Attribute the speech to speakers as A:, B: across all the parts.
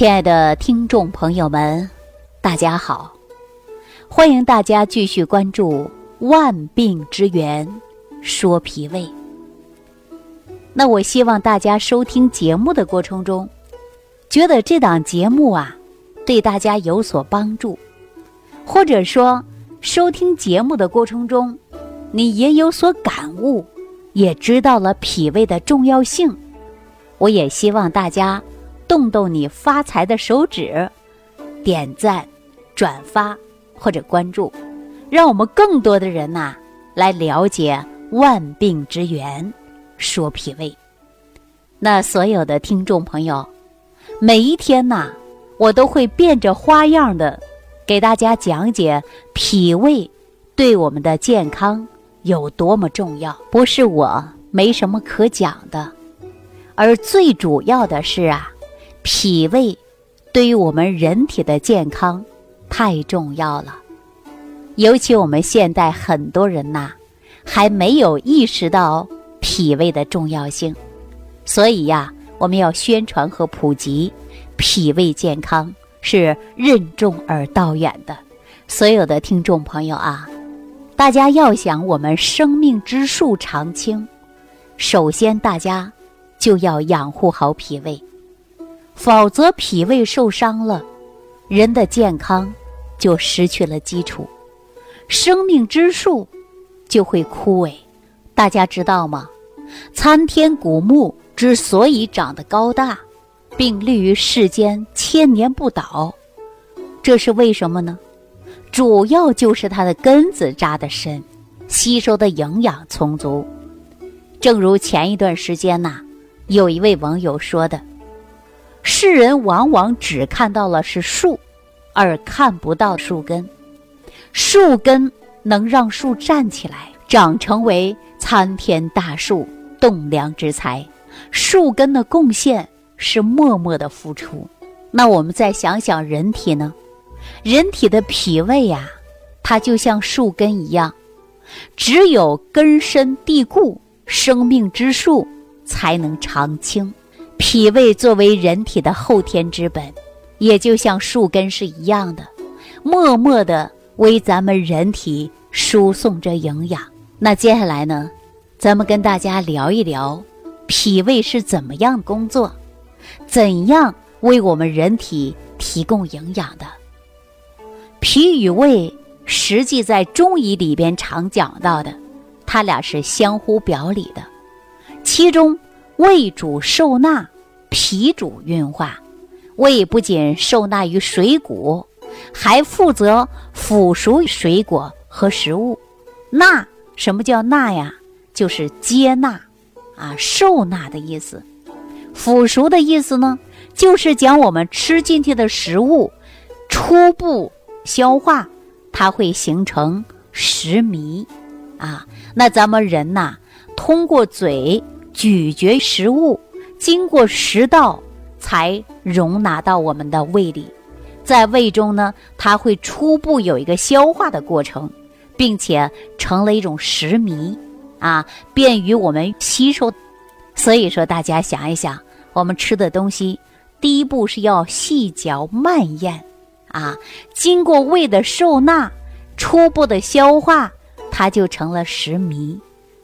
A: 亲爱的听众朋友们，大家好！欢迎大家继续关注《万病之源说脾胃》。那我希望大家收听节目的过程中，觉得这档节目啊对大家有所帮助，或者说收听节目的过程中，你也有所感悟，也知道了脾胃的重要性。我也希望大家。动动你发财的手指，点赞、转发或者关注，让我们更多的人呐来了解万病之源，说脾胃。那所有的听众朋友，每一天呐，我都会变着花样的给大家讲解脾胃对我们的健康有多么重要。不是我没什么可讲的，而最主要的是啊。脾胃对于我们人体的健康太重要了，尤其我们现代很多人呐，还没有意识到脾胃的重要性，所以呀，我们要宣传和普及脾胃健康是任重而道远的。所有的听众朋友啊，大家要想我们生命之树常青，首先大家就要养护好脾胃。否则，脾胃受伤了，人的健康就失去了基础，生命之树就会枯萎。大家知道吗？参天古木之所以长得高大，并立于世间千年不倒，这是为什么呢？主要就是它的根子扎得深，吸收的营养充足。正如前一段时间呐，有一位网友说的。世人往往只看到了是树，而看不到树根。树根能让树站起来，长成为参天大树、栋梁之材。树根的贡献是默默的付出。那我们再想想人体呢？人体的脾胃呀，它就像树根一样，只有根深蒂固，生命之树才能长青。脾胃作为人体的后天之本，也就像树根是一样的，默默的为咱们人体输送着营养。那接下来呢，咱们跟大家聊一聊，脾胃是怎么样工作，怎样为我们人体提供营养的。脾与胃，实际在中医里边常讲到的，它俩是相互表里的，其中。胃主受纳，脾主运化。胃不仅受纳于水谷，还负责腐熟水果和食物。纳，什么叫纳呀？就是接纳，啊，受纳的意思。腐熟的意思呢，就是将我们吃进去的食物初步消化，它会形成食糜。啊，那咱们人呐，通过嘴。咀嚼食物，经过食道才容纳到我们的胃里，在胃中呢，它会初步有一个消化的过程，并且成了一种食糜，啊，便于我们吸收。所以说，大家想一想，我们吃的东西，第一步是要细嚼慢咽，啊，经过胃的受纳，初步的消化，它就成了食糜。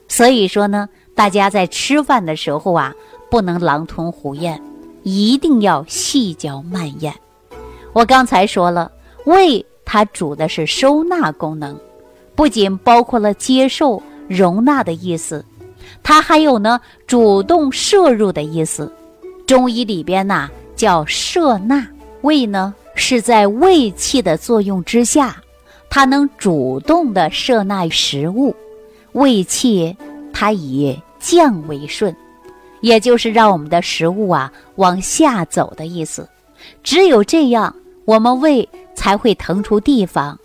A: 所以说呢。大家在吃饭的时候啊，不能狼吞虎咽，一定要细嚼慢咽。我刚才说了，胃它主的是收纳功能，不仅包括了接受、容纳的意思，它还有呢主动摄入的意思。中医里边呐叫摄纳，胃呢是在胃气的作用之下，它能主动的摄纳食物，胃气它以。降为顺，也就是让我们的食物啊往下走的意思。只有这样，我们胃才会腾出地方，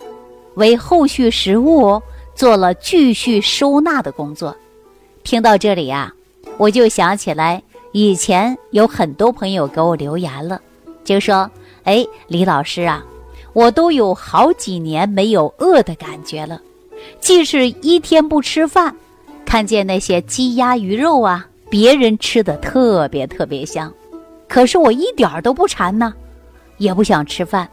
A: 为后续食物做了继续收纳的工作。听到这里啊，我就想起来以前有很多朋友给我留言了，就说：“哎，李老师啊，我都有好几年没有饿的感觉了，即使一天不吃饭。”看见那些鸡鸭鱼肉啊，别人吃的特别特别香，可是我一点儿都不馋呢。也不想吃饭，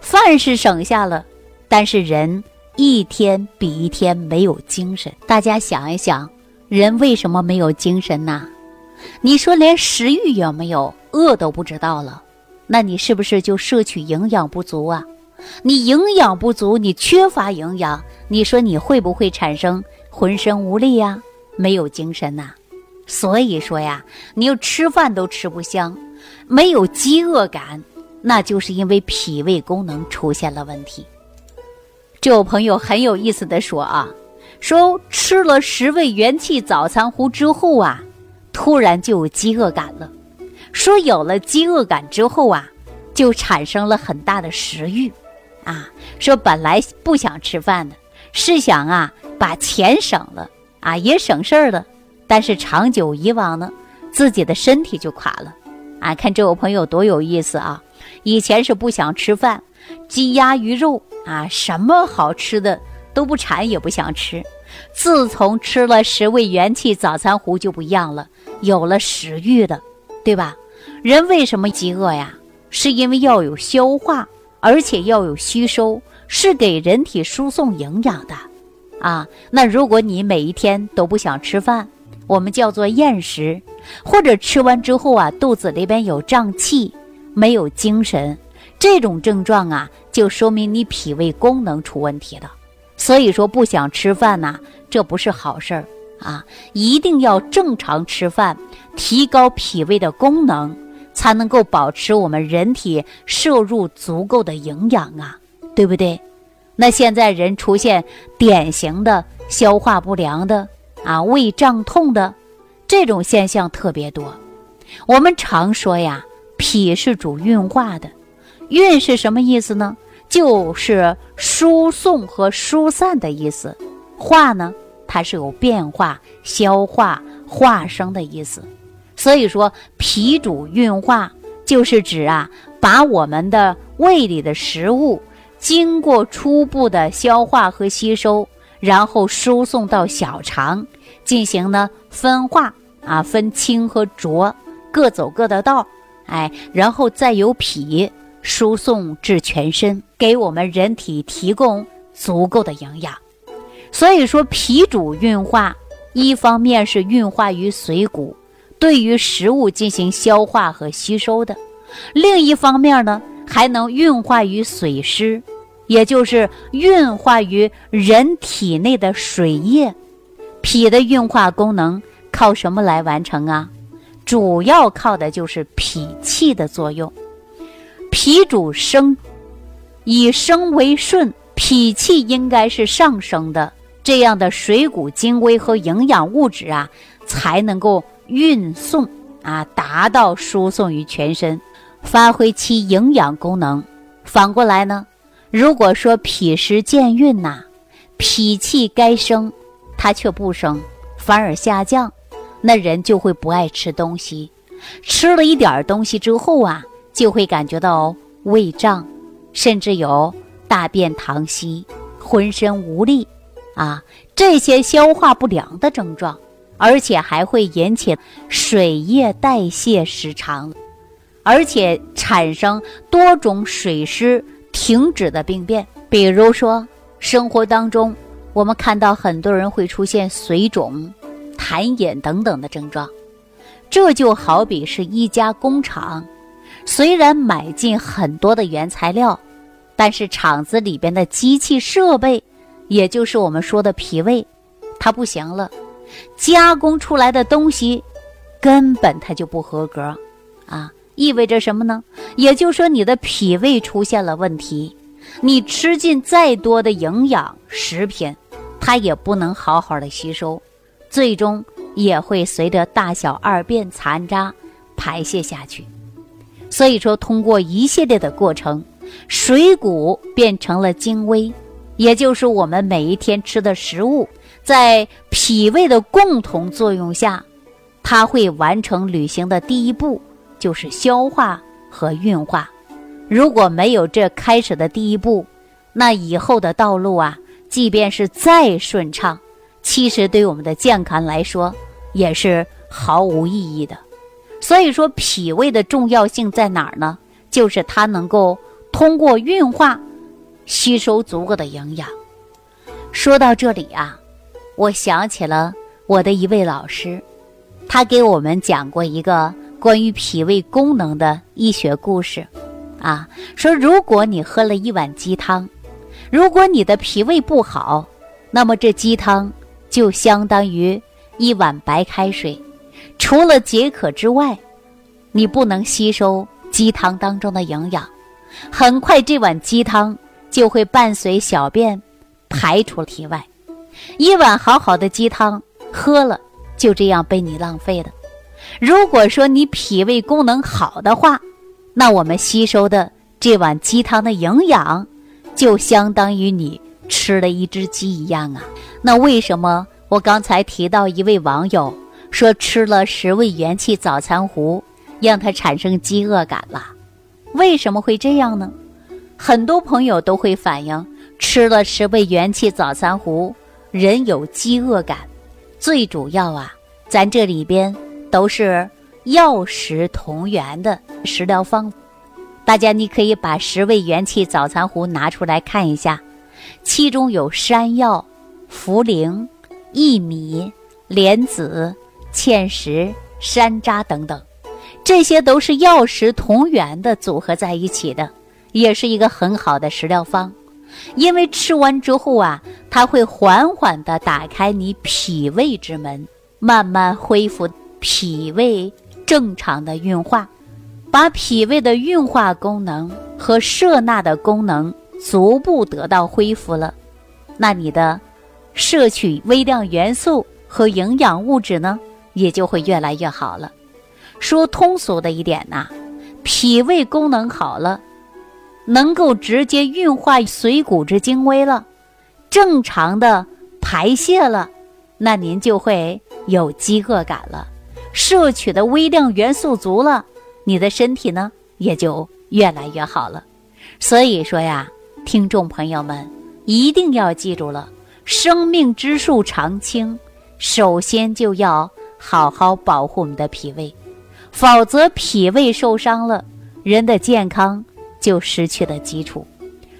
A: 饭是省下了，但是人一天比一天没有精神。大家想一想，人为什么没有精神呢？你说连食欲有没有，饿都不知道了，那你是不是就摄取营养不足啊？你营养不足，你缺乏营养，你说你会不会产生浑身无力呀？没有精神呐？所以说呀，你又吃饭都吃不香，没有饥饿感，那就是因为脾胃功能出现了问题。这位朋友很有意思的说啊，说吃了十味元气早餐糊之后啊，突然就有饥饿感了。说有了饥饿感之后啊，就产生了很大的食欲。啊，说本来不想吃饭的，是想啊把钱省了啊，也省事儿了。但是长久以往呢，自己的身体就垮了。啊，看这位朋友多有意思啊！以前是不想吃饭，鸡鸭鱼肉啊，什么好吃的都不馋也不想吃。自从吃了十味元气早餐糊就不一样了，有了食欲的，对吧？人为什么饥饿呀？是因为要有消化。而且要有吸收，是给人体输送营养的，啊，那如果你每一天都不想吃饭，我们叫做厌食，或者吃完之后啊，肚子里边有胀气，没有精神，这种症状啊，就说明你脾胃功能出问题了。所以说不想吃饭呐，这不是好事儿啊，一定要正常吃饭，提高脾胃的功能。才能够保持我们人体摄入足够的营养啊，对不对？那现在人出现典型的消化不良的啊，胃胀痛的这种现象特别多。我们常说呀，脾是主运化的，运是什么意思呢？就是输送和疏散的意思。化呢，它是有变化、消化、化生的意思。所以说，脾主运化，就是指啊，把我们的胃里的食物经过初步的消化和吸收，然后输送到小肠，进行呢分化啊，分清和浊，各走各的道，哎，然后再由脾输送至全身，给我们人体提供足够的营养。所以说，脾主运化，一方面是运化于髓骨。对于食物进行消化和吸收的，另一方面呢，还能运化于水湿，也就是运化于人体内的水液。脾的运化功能靠什么来完成啊？主要靠的就是脾气的作用。脾主升，以升为顺，脾气应该是上升的，这样的水谷精微和营养物质啊，才能够。运送啊，达到输送于全身，发挥其营养功能。反过来呢，如果说脾湿健运呐，脾气该升，它却不升，反而下降，那人就会不爱吃东西，吃了一点东西之后啊，就会感觉到胃胀，甚至有大便溏稀、浑身无力啊这些消化不良的症状。而且还会引起水液代谢失常，而且产生多种水湿停止的病变。比如说，生活当中我们看到很多人会出现水肿、痰饮等等的症状。这就好比是一家工厂，虽然买进很多的原材料，但是厂子里边的机器设备，也就是我们说的脾胃，它不行了。加工出来的东西，根本它就不合格，啊，意味着什么呢？也就是说你的脾胃出现了问题，你吃进再多的营养食品，它也不能好好的吸收，最终也会随着大小二便残渣排泄下去。所以说，通过一系列的过程，水谷变成了精微，也就是我们每一天吃的食物。在脾胃的共同作用下，它会完成旅行的第一步，就是消化和运化。如果没有这开始的第一步，那以后的道路啊，即便是再顺畅，其实对我们的健康来说也是毫无意义的。所以说，脾胃的重要性在哪儿呢？就是它能够通过运化吸收足够的营养。说到这里啊，我想起了我的一位老师，他给我们讲过一个关于脾胃功能的医学故事，啊，说如果你喝了一碗鸡汤，如果你的脾胃不好，那么这鸡汤就相当于一碗白开水，除了解渴之外，你不能吸收鸡汤当中的营养，很快这碗鸡汤就会伴随小便。排出体外，一碗好好的鸡汤喝了，就这样被你浪费了。如果说你脾胃功能好的话，那我们吸收的这碗鸡汤的营养，就相当于你吃了一只鸡一样啊。那为什么我刚才提到一位网友说吃了十味元气早餐糊，让他产生饥饿感了？为什么会这样呢？很多朋友都会反映。吃了十味元气早餐糊，人有饥饿感。最主要啊，咱这里边都是药食同源的食疗方。大家你可以把十味元气早餐壶拿出来看一下，其中有山药、茯苓、薏米、莲子、芡实、山楂等等，这些都是药食同源的组合在一起的，也是一个很好的食疗方。因为吃完之后啊，它会缓缓地打开你脾胃之门，慢慢恢复脾胃正常的运化，把脾胃的运化功能和摄纳的功能逐步得到恢复了。那你的摄取微量元素和营养物质呢，也就会越来越好了。说通俗的一点呐，脾胃功能好了。能够直接运化水谷之精微了，正常的排泄了，那您就会有饥饿感了，摄取的微量元素足了，你的身体呢也就越来越好了。所以说呀，听众朋友们一定要记住了，生命之树常青，首先就要好好保护我们的脾胃，否则脾胃受伤了，人的健康。就失去了基础，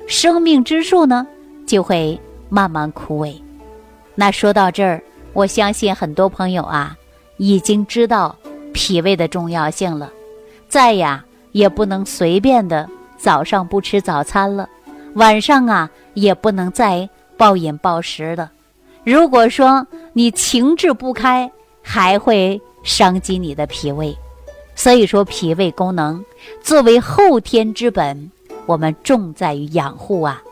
A: 生命之树呢就会慢慢枯萎。那说到这儿，我相信很多朋友啊已经知道脾胃的重要性了。再呀，也不能随便的早上不吃早餐了，晚上啊也不能再暴饮暴食了。如果说你情志不开，还会伤及你的脾胃。所以说，脾胃功能作为后天之本，我们重在于养护啊。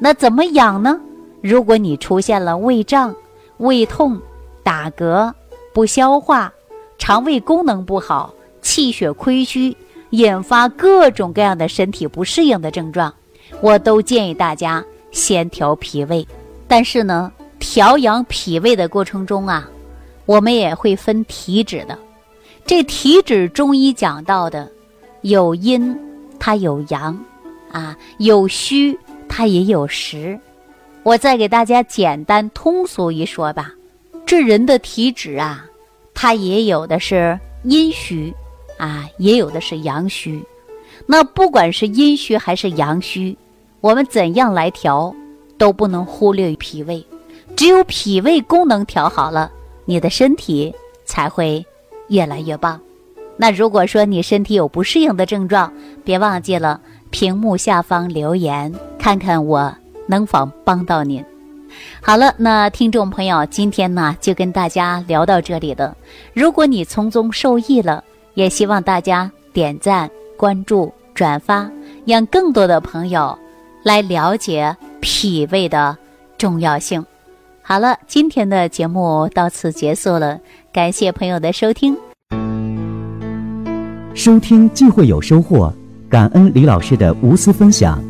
A: 那怎么养呢？如果你出现了胃胀、胃痛、打嗝、不消化、肠胃功能不好、气血亏虚，引发各种各样的身体不适应的症状，我都建议大家先调脾胃。但是呢，调养脾胃的过程中啊，我们也会分体质的。这体质中医讲到的，有阴，它有阳，啊，有虚，它也有实。我再给大家简单通俗一说吧，这人的体质啊，它也有的是阴虚，啊，也有的是阳虚。那不管是阴虚还是阳虚，我们怎样来调，都不能忽略脾胃。只有脾胃功能调好了，你的身体才会。越来越棒。那如果说你身体有不适应的症状，别忘记了屏幕下方留言，看看我能否帮到您。好了，那听众朋友，今天呢就跟大家聊到这里了。如果你从中受益了，也希望大家点赞、关注、转发，让更多的朋友来了解脾胃的重要性。好了，今天的节目到此结束了。感谢朋友的收听，
B: 收听既会有收获，感恩李老师的无私分享。